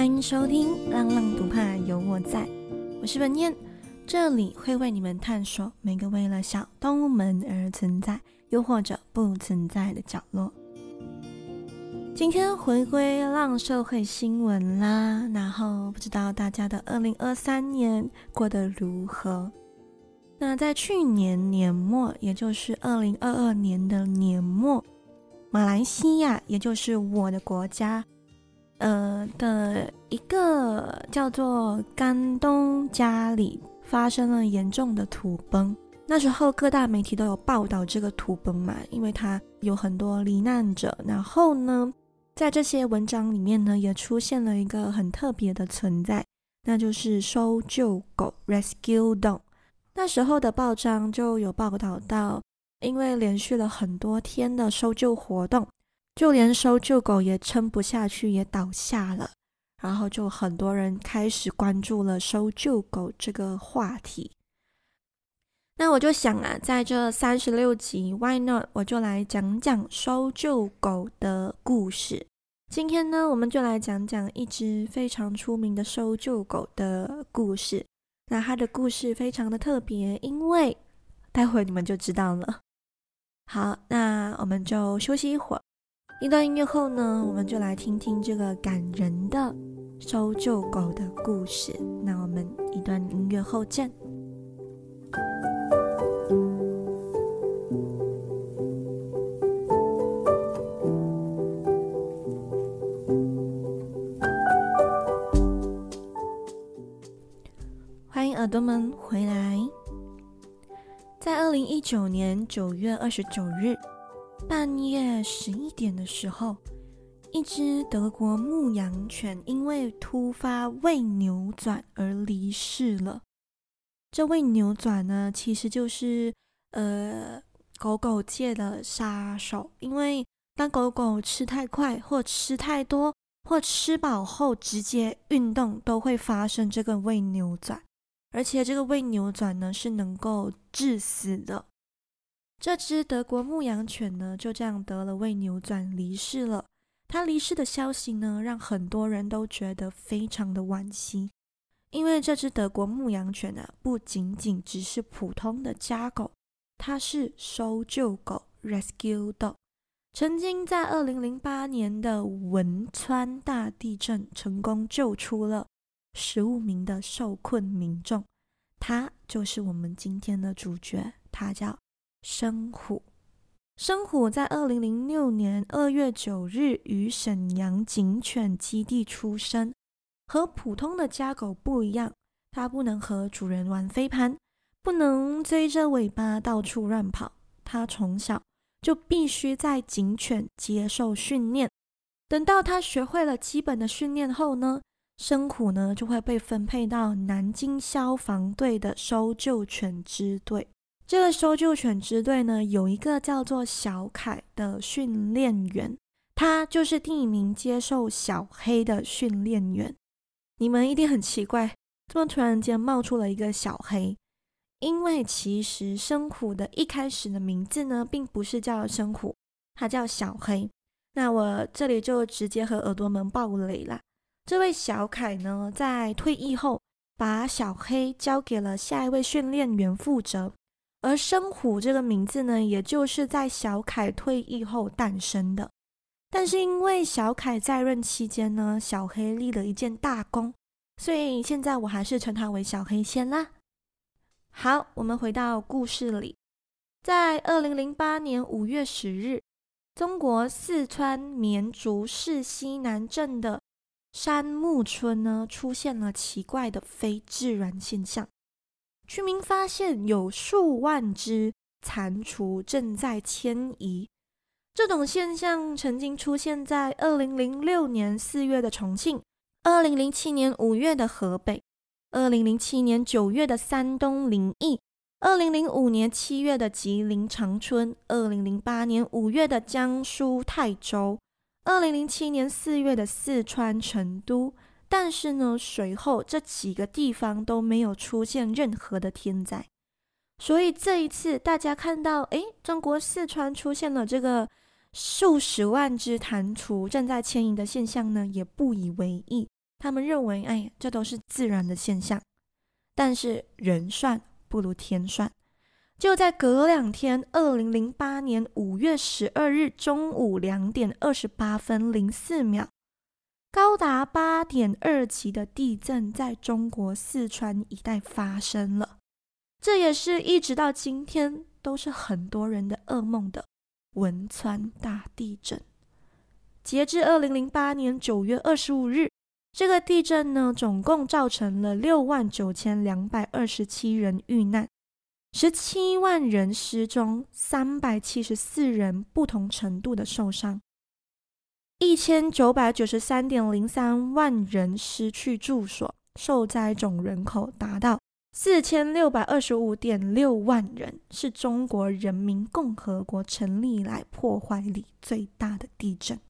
欢迎收听《浪浪不怕有我在》，我是文燕，这里会为你们探索每个为了小动物们而存在，又或者不存在的角落。今天回归浪社会新闻啦，然后不知道大家的二零二三年过得如何？那在去年年末，也就是二零二二年的年末，马来西亚，也就是我的国家。呃的一个叫做甘东家里发生了严重的土崩，那时候各大媒体都有报道这个土崩嘛，因为它有很多罹难者。然后呢，在这些文章里面呢，也出现了一个很特别的存在，那就是搜救狗 （Rescue Dog）。那时候的报章就有报道到，因为连续了很多天的搜救活动。就连搜救狗也撑不下去，也倒下了。然后就很多人开始关注了搜救狗这个话题。那我就想啊，在这三十六集，Why not？我就来讲讲搜救狗的故事。今天呢，我们就来讲讲一只非常出名的搜救狗的故事。那它的故事非常的特别，因为待会你们就知道了。好，那我们就休息一会儿。一段音乐后呢，我们就来听听这个感人的搜救狗的故事。那我们一段音乐后见。欢迎耳朵们回来。在二零一九年九月二十九日。半夜十一点的时候，一只德国牧羊犬因为突发胃扭转而离世了。这胃扭转呢，其实就是呃狗狗界的杀手，因为当狗狗吃太快，或吃太多，或吃饱后直接运动，都会发生这个胃扭转，而且这个胃扭转呢是能够致死的。这只德国牧羊犬呢，就这样得了胃扭转离世了。它离世的消息呢，让很多人都觉得非常的惋惜，因为这只德国牧羊犬啊，不仅仅只是普通的家狗，它是搜救狗 （Rescue Dog）。曾经在二零零八年的汶川大地震，成功救出了十五名的受困民众。它就是我们今天的主角，它叫。生虎，生虎在二零零六年二月九日于沈阳警犬基地出生。和普通的家狗不一样，它不能和主人玩飞盘，不能追着尾巴到处乱跑。它从小就必须在警犬接受训练。等到它学会了基本的训练后呢，生虎呢就会被分配到南京消防队的搜救犬支队。这个搜救犬支队呢，有一个叫做小凯的训练员，他就是第一名接受小黑的训练员。你们一定很奇怪，怎么突然间冒出了一个小黑？因为其实生虎的一开始的名字呢，并不是叫生虎，它叫小黑。那我这里就直接和耳朵们爆雷了。这位小凯呢，在退役后，把小黑交给了下一位训练员负责。而生虎这个名字呢，也就是在小凯退役后诞生的。但是因为小凯在任期间呢，小黑立了一件大功，所以现在我还是称他为小黑先啦。好，我们回到故事里，在二零零八年五月十日，中国四川绵竹市西南镇的山木村呢，出现了奇怪的非自然现象。居民发现有数万只蟾蜍正在迁移。这种现象曾经出现在二零零六年四月的重庆，二零零七年五月的河北，二零零七年九月的山东临沂，二零零五年七月的吉林长春，二零零八年五月的江苏泰州，二零零七年四月的四川成都。但是呢，随后这几个地方都没有出现任何的天灾，所以这一次大家看到，诶，中国四川出现了这个数十万只蟾蜍正在迁移的现象呢，也不以为意，他们认为，哎，这都是自然的现象。但是人算不如天算，就在隔两天，二零零八年五月十二日中午两点二十八分零四秒，高达八点二级的地震在中国四川一带发生了。这也是一直到今天都是很多人的噩梦的汶川大地震。截至二零零八年九月二十五日，这个地震呢，总共造成了六万九千两百二十七人遇难，十七万人失踪，三百七十四人不同程度的受伤，一千九百九十三点零三万人失去住所，受灾总人口达到四千六百二十五点六万人，是中国人民共和国成立以来破坏力最大的地震。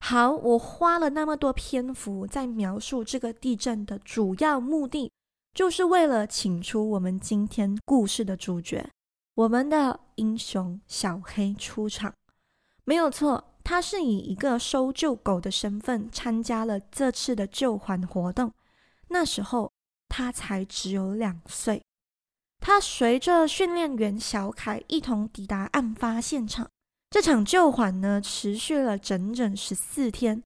好，我花了那么多篇幅在描述这个地震的主要目的，就是为了请出我们今天故事的主角，我们的英雄小黑出场。没有错，他是以一个搜救狗的身份参加了这次的救援活动。那时候他才只有两岁，他随着训练员小凯一同抵达案发现场。这场救援呢，持续了整整十四天，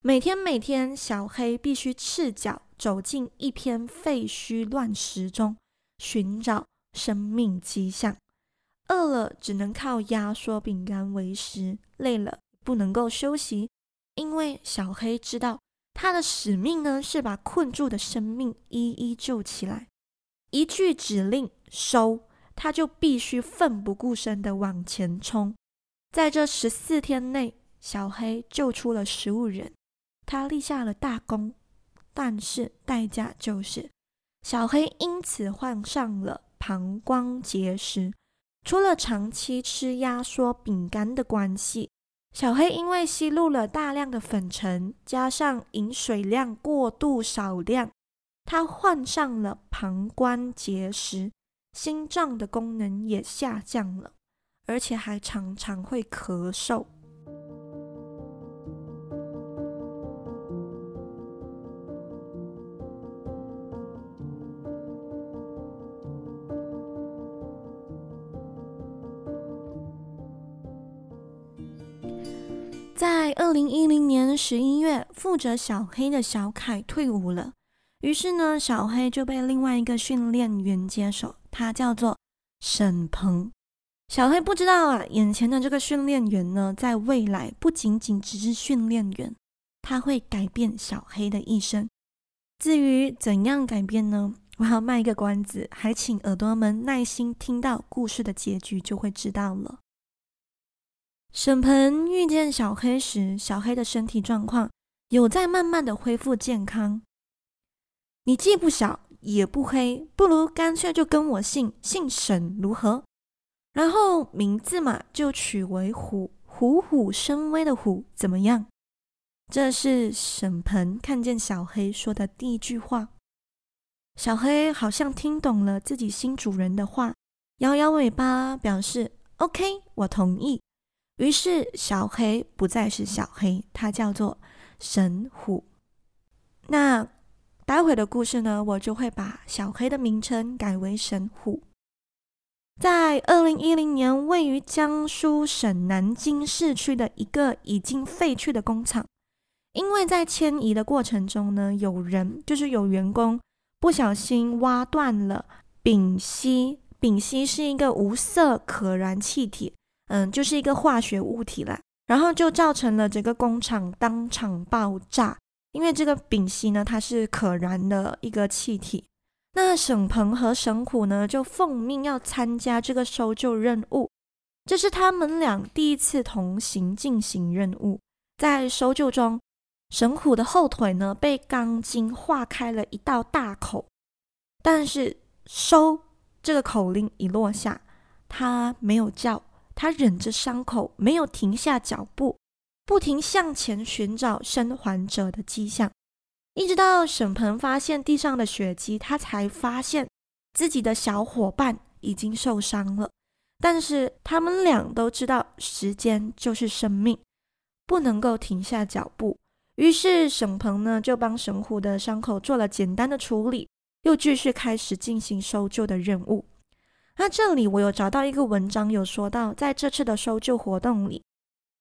每天每天，小黑必须赤脚走进一片废墟乱石中，寻找生命迹象。饿了只能靠压缩饼干为食，累了不能够休息，因为小黑知道他的使命呢，是把困住的生命一一救起来。一句指令收，他就必须奋不顾身地往前冲。在这十四天内，小黑救出了十五人，他立下了大功。但是代价就是，小黑因此患上了膀胱结石。除了长期吃压缩饼干的关系，小黑因为吸入了大量的粉尘，加上饮水量过度少量，他患上了膀胱结石，心脏的功能也下降了。而且还常常会咳嗽。在二零一零年十一月，负责小黑的小凯退伍了，于是呢，小黑就被另外一个训练员接手，他叫做沈鹏。小黑不知道啊，眼前的这个训练员呢，在未来不仅仅只是训练员，他会改变小黑的一生。至于怎样改变呢？我要卖一个关子，还请耳朵们耐心听到故事的结局，就会知道了。沈鹏遇见小黑时，小黑的身体状况有在慢慢的恢复健康。你既不小也不黑，不如干脆就跟我姓，姓沈如何？然后名字嘛，就取为虎，虎虎生威的虎，怎么样？这是沈鹏看见小黑说的第一句话。小黑好像听懂了自己新主人的话，摇摇尾巴表示 “OK，我同意”。于是小黑不再是小黑，他叫做神虎。那待会的故事呢，我就会把小黑的名称改为神虎。在二零一零年，位于江苏省南京市区的一个已经废去的工厂，因为在迁移的过程中呢，有人就是有员工不小心挖断了丙烯。丙烯是一个无色可燃气体，嗯，就是一个化学物体啦。然后就造成了整个工厂当场爆炸，因为这个丙烯呢，它是可燃的一个气体。那沈鹏和沈虎呢，就奉命要参加这个搜救任务。这是他们俩第一次同行进行任务。在搜救中，沈虎的后腿呢被钢筋划开了一道大口，但是“搜”这个口令一落下，他没有叫，他忍着伤口，没有停下脚步，不停向前寻找生还者的迹象。一直到沈鹏发现地上的血迹，他才发现自己的小伙伴已经受伤了。但是他们俩都知道时间就是生命，不能够停下脚步。于是沈鹏呢就帮神虎的伤口做了简单的处理，又继续开始进行搜救的任务。那这里我有找到一个文章，有说到在这次的搜救活动里，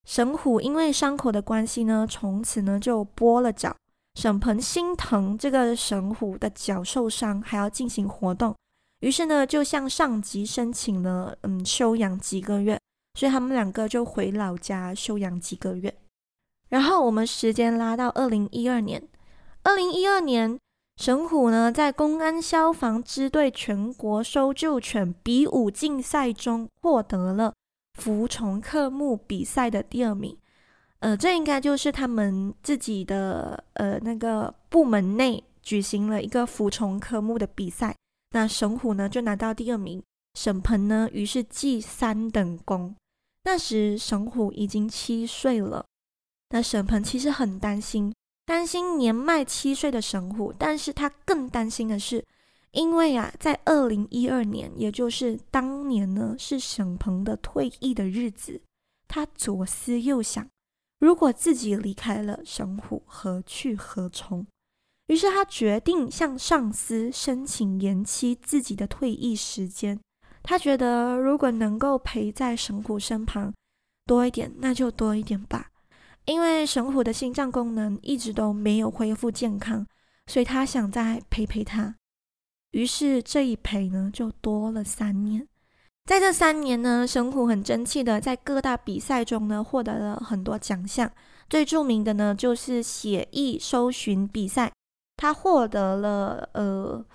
神虎因为伤口的关系呢，从此呢就跛了脚。沈鹏心疼这个神虎的脚受伤，还要进行活动，于是呢就向上级申请了嗯休养几个月，所以他们两个就回老家休养几个月。然后我们时间拉到二零一二年，二零一二年。神虎呢，在公安消防支队全国搜救犬比武竞赛中获得了服从科目比赛的第二名。呃，这应该就是他们自己的呃那个部门内举行了一个服从科目的比赛。那神虎呢就拿到第二名，沈鹏呢于是记三等功。那时神虎已经七岁了，那沈鹏其实很担心。担心年迈七岁的神虎，但是他更担心的是，因为啊，在二零一二年，也就是当年呢，是沈鹏的退役的日子。他左思右想，如果自己离开了神虎，何去何从？于是他决定向上司申请延期自己的退役时间。他觉得，如果能够陪在神虎身旁多一点，那就多一点吧。因为神虎的心脏功能一直都没有恢复健康，所以他想再陪陪他。于是这一陪呢，就多了三年。在这三年呢，神虎很争气的在各大比赛中呢，获得了很多奖项。最著名的呢，就是写意搜寻比赛，他获得了呃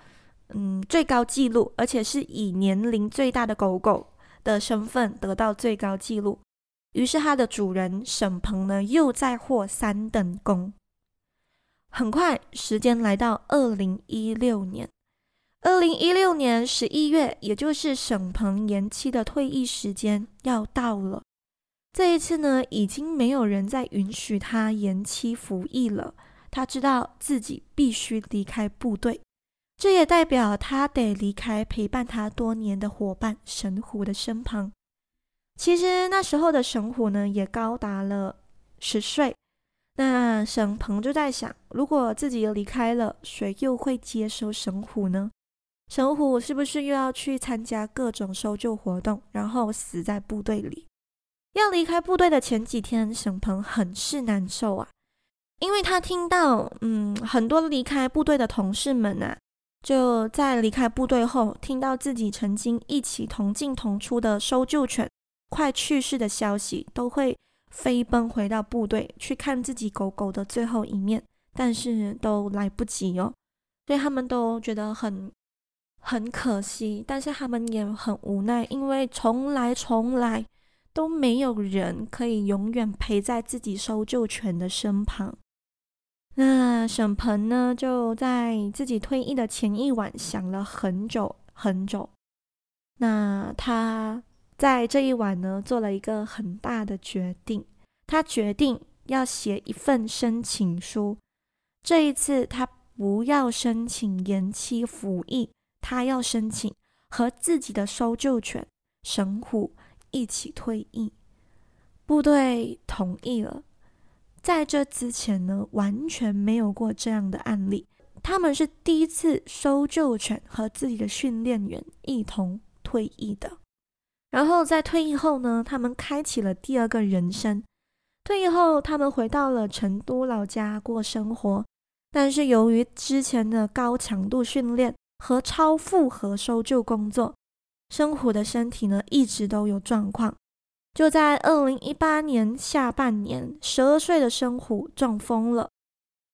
嗯最高纪录，而且是以年龄最大的狗狗的身份得到最高纪录。于是，他的主人沈鹏呢，又再获三等功。很快，时间来到二零一六年。二零一六年十一月，也就是沈鹏延期的退役时间要到了。这一次呢，已经没有人再允许他延期服役了。他知道自己必须离开部队，这也代表他得离开陪伴他多年的伙伴神虎的身旁。其实那时候的神虎呢，也高达了十岁。那沈鹏就在想，如果自己离开了，谁又会接收神虎呢？神虎是不是又要去参加各种搜救活动，然后死在部队里？要离开部队的前几天，沈鹏很是难受啊，因为他听到，嗯，很多离开部队的同事们啊，就在离开部队后，听到自己曾经一起同进同出的搜救犬。快去世的消息，都会飞奔回到部队去看自己狗狗的最后一面，但是都来不及哦，所以他们都觉得很很可惜，但是他们也很无奈，因为从来从来都没有人可以永远陪在自己搜救犬的身旁。那沈鹏呢，就在自己退役的前一晚想了很久很久，那他。在这一晚呢，做了一个很大的决定。他决定要写一份申请书。这一次，他不要申请延期服役，他要申请和自己的搜救犬神虎一起退役。部队同意了。在这之前呢，完全没有过这样的案例。他们是第一次搜救犬和自己的训练员一同退役的。然后在退役后呢，他们开启了第二个人生。退役后，他们回到了成都老家过生活。但是由于之前的高强度训练和超负荷搜救工作，生虎的身体呢一直都有状况。就在二零一八年下半年，十二岁的生虎中风了。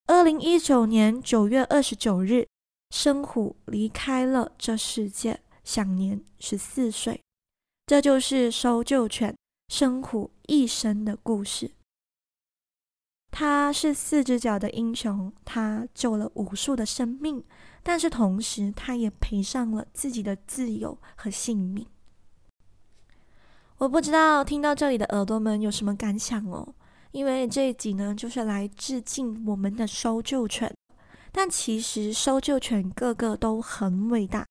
二零一九年九月二十九日，生虎离开了这世界，享年十四岁。这就是搜救犬生虎一生的故事。他是四只脚的英雄，他救了无数的生命，但是同时他也赔上了自己的自由和性命。我不知道听到这里的耳朵们有什么感想哦？因为这一集呢，就是来致敬我们的搜救犬。但其实搜救犬个个都很伟大。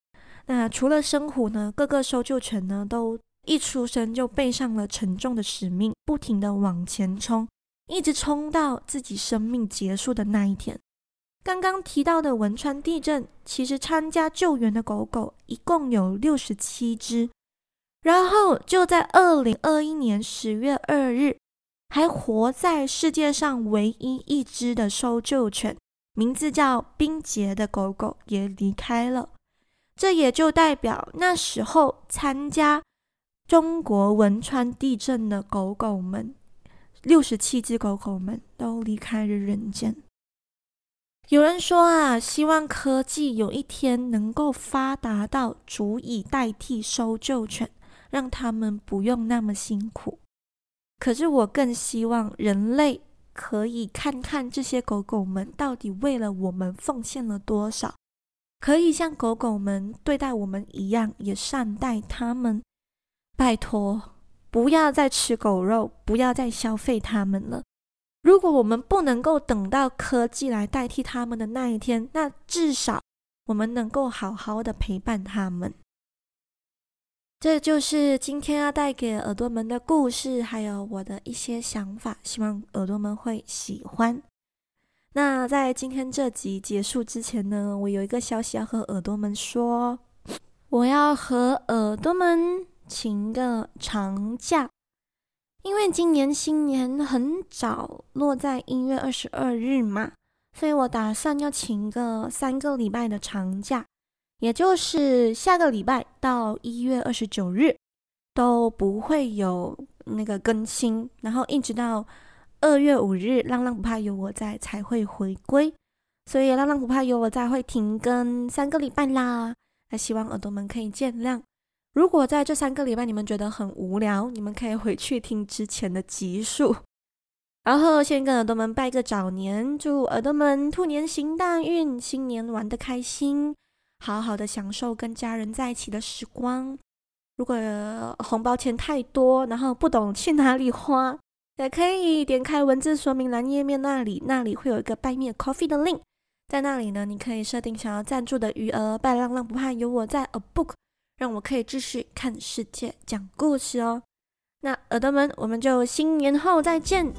那除了生虎呢，各个搜救犬呢都一出生就背上了沉重的使命，不停地往前冲，一直冲到自己生命结束的那一天。刚刚提到的汶川地震，其实参加救援的狗狗一共有六十七只，然后就在二零二一年十月二日，还活在世界上唯一一只的搜救犬，名字叫冰洁的狗狗也离开了。这也就代表那时候参加中国汶川地震的狗狗们，六十七只狗狗们都离开了人间。有人说啊，希望科技有一天能够发达到足以代替搜救犬，让他们不用那么辛苦。可是我更希望人类可以看看这些狗狗们到底为了我们奉献了多少，可以像狗狗们对待我们一样，也善待他们。拜托，不要再吃狗肉，不要再消费它们了。如果我们不能够等到科技来代替他们的那一天，那至少我们能够好好的陪伴他们。这就是今天要带给耳朵们的故事，还有我的一些想法，希望耳朵们会喜欢。那在今天这集结束之前呢，我有一个消息要和耳朵们说，我要和耳朵们请个长假。因为今年新年很早落在一月二十二日嘛，所以我打算要请个三个礼拜的长假，也就是下个礼拜到一月二十九日都不会有那个更新，然后一直到二月五日，浪浪不怕有我在才会回归，所以浪浪不怕有我在会停更三个礼拜啦，那希望耳朵们可以见谅。如果在这三个礼拜你们觉得很无聊，你们可以回去听之前的集数。然后先跟耳朵们拜个早年，祝耳朵们兔年行大运，新年玩得开心，好好的享受跟家人在一起的时光。如果红包钱太多，然后不懂去哪里花，也可以点开文字说明栏页面那里，那里会有一个拜面 Coffee 的 link，在那里呢，你可以设定想要赞助的余额。拜浪浪不怕有我在，A Book。让我可以继续看世界、讲故事哦。那耳朵们，我们就新年后再见。